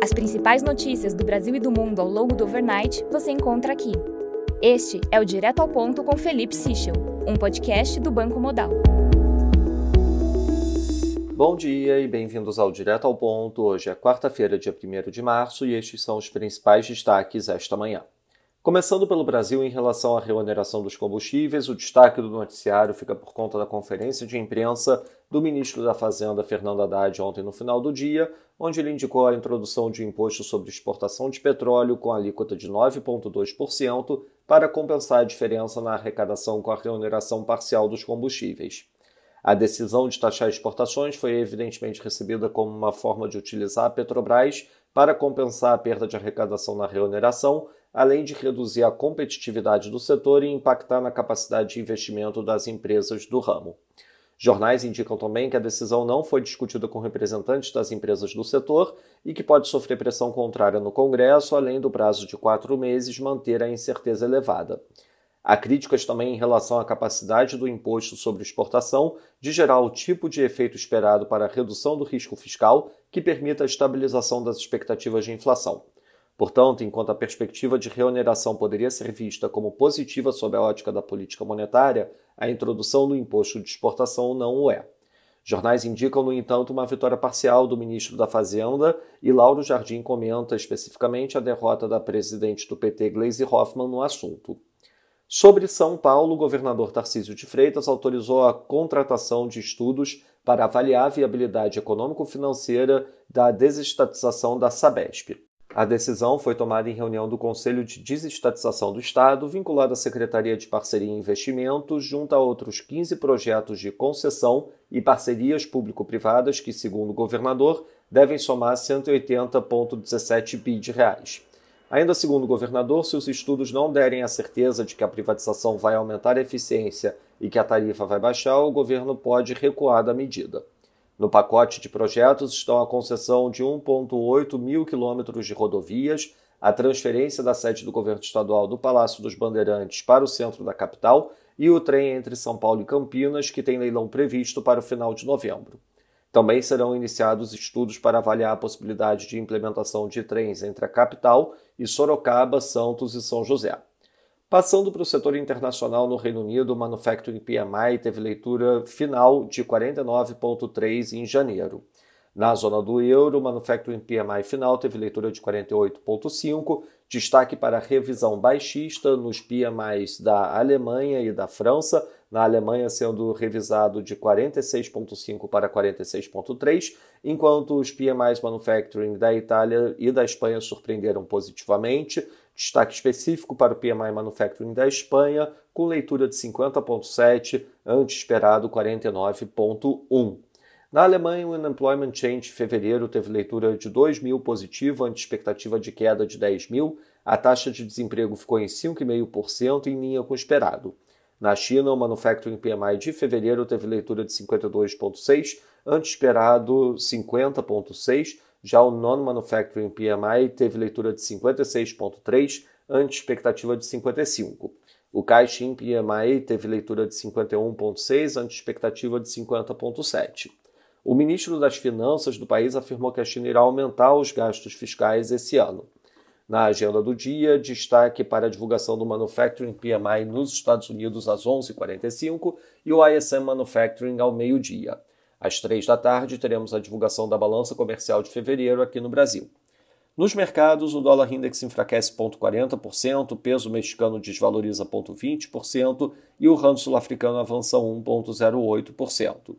As principais notícias do Brasil e do mundo ao longo do overnight você encontra aqui. Este é o Direto ao Ponto com Felipe Sichel, um podcast do Banco Modal. Bom dia e bem-vindos ao Direto ao Ponto. Hoje é quarta-feira, dia 1 de março, e estes são os principais destaques esta manhã. Começando pelo Brasil, em relação à reoneração dos combustíveis, o destaque do noticiário fica por conta da conferência de imprensa do ministro da Fazenda, Fernando Haddad, ontem no final do dia, onde ele indicou a introdução de imposto sobre exportação de petróleo com alíquota de 9,2% para compensar a diferença na arrecadação com a reoneração parcial dos combustíveis. A decisão de taxar exportações foi evidentemente recebida como uma forma de utilizar a Petrobras para compensar a perda de arrecadação na reoneração, além de reduzir a competitividade do setor e impactar na capacidade de investimento das empresas do ramo. Jornais indicam também que a decisão não foi discutida com representantes das empresas do setor e que pode sofrer pressão contrária no Congresso, além do prazo de quatro meses manter a incerteza elevada. Há críticas também em relação à capacidade do imposto sobre exportação de gerar o tipo de efeito esperado para a redução do risco fiscal que permita a estabilização das expectativas de inflação. Portanto, enquanto a perspectiva de reoneração poderia ser vista como positiva sob a ótica da política monetária, a introdução do imposto de exportação não o é. Jornais indicam, no entanto, uma vitória parcial do ministro da Fazenda e Lauro Jardim comenta especificamente a derrota da presidente do PT, Gleisi Hoffmann, no assunto. Sobre São Paulo, o governador Tarcísio de Freitas autorizou a contratação de estudos para avaliar a viabilidade econômico-financeira da desestatização da Sabesp. A decisão foi tomada em reunião do Conselho de Desestatização do Estado, vinculado à Secretaria de Parceria e Investimentos, junto a outros 15 projetos de concessão e parcerias público-privadas que, segundo o governador, devem somar 180,17 bi de reais. Ainda segundo o governador, se os estudos não derem a certeza de que a privatização vai aumentar a eficiência e que a tarifa vai baixar, o governo pode recuar da medida. No pacote de projetos estão a concessão de 1,8 mil quilômetros de rodovias, a transferência da sede do governo estadual do Palácio dos Bandeirantes para o centro da capital e o trem entre São Paulo e Campinas, que tem leilão previsto para o final de novembro. Também serão iniciados estudos para avaliar a possibilidade de implementação de trens entre a capital e Sorocaba, Santos e São José. Passando para o setor internacional no Reino Unido, o Manufacturing PMI teve leitura final de 49,3 em janeiro. Na zona do euro, o Manufacturing PMI final teve leitura de 48,5, destaque para a revisão baixista nos PMIs da Alemanha e da França, na Alemanha sendo revisado de 46,5 para 46,3, enquanto os PMIs Manufacturing da Itália e da Espanha surpreenderam positivamente, Destaque específico para o PMI Manufacturing da Espanha, com leitura de 50,7, antes esperado 49,1. Na Alemanha, o Unemployment Change de fevereiro teve leitura de 2 mil positivo, ante expectativa de queda de 10 mil. A taxa de desemprego ficou em 5,5%, em linha com o esperado. Na China, o Manufacturing PMI de fevereiro teve leitura de 52,6, ante esperado 50,6, já o Non-Manufacturing PMI teve leitura de 56,3, ante expectativa de 55. O Caixin PMI teve leitura de 51,6, ante expectativa de 50,7. O ministro das Finanças do país afirmou que a China irá aumentar os gastos fiscais esse ano. Na agenda do dia, destaque para a divulgação do Manufacturing PMI nos Estados Unidos às 11h45 e o ISM Manufacturing ao meio-dia. Às três da tarde, teremos a divulgação da balança comercial de fevereiro aqui no Brasil. Nos mercados, o dólar index enfraquece 0,40%, o peso mexicano desvaloriza 0,20% e o rand sul-africano avança 1,08%.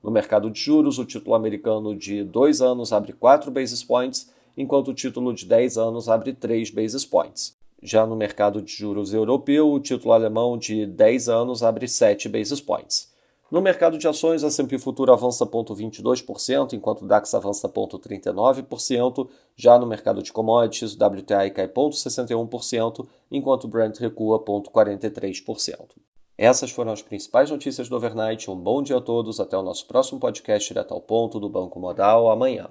No mercado de juros, o título americano de 2 anos abre 4 basis points, enquanto o título de 10 anos abre 3 basis points. Já no mercado de juros europeu, o título alemão de 10 anos abre 7 basis points. No mercado de ações, a S&P Futuro avança 0,22%, enquanto o DAX avança 0,39%. Já no mercado de commodities, o WTI cai 0,61%, enquanto o Brent recua 0,43%. Essas foram as principais notícias do overnight. Um bom dia a todos. Até o nosso próximo podcast direto ao ponto do Banco Modal amanhã.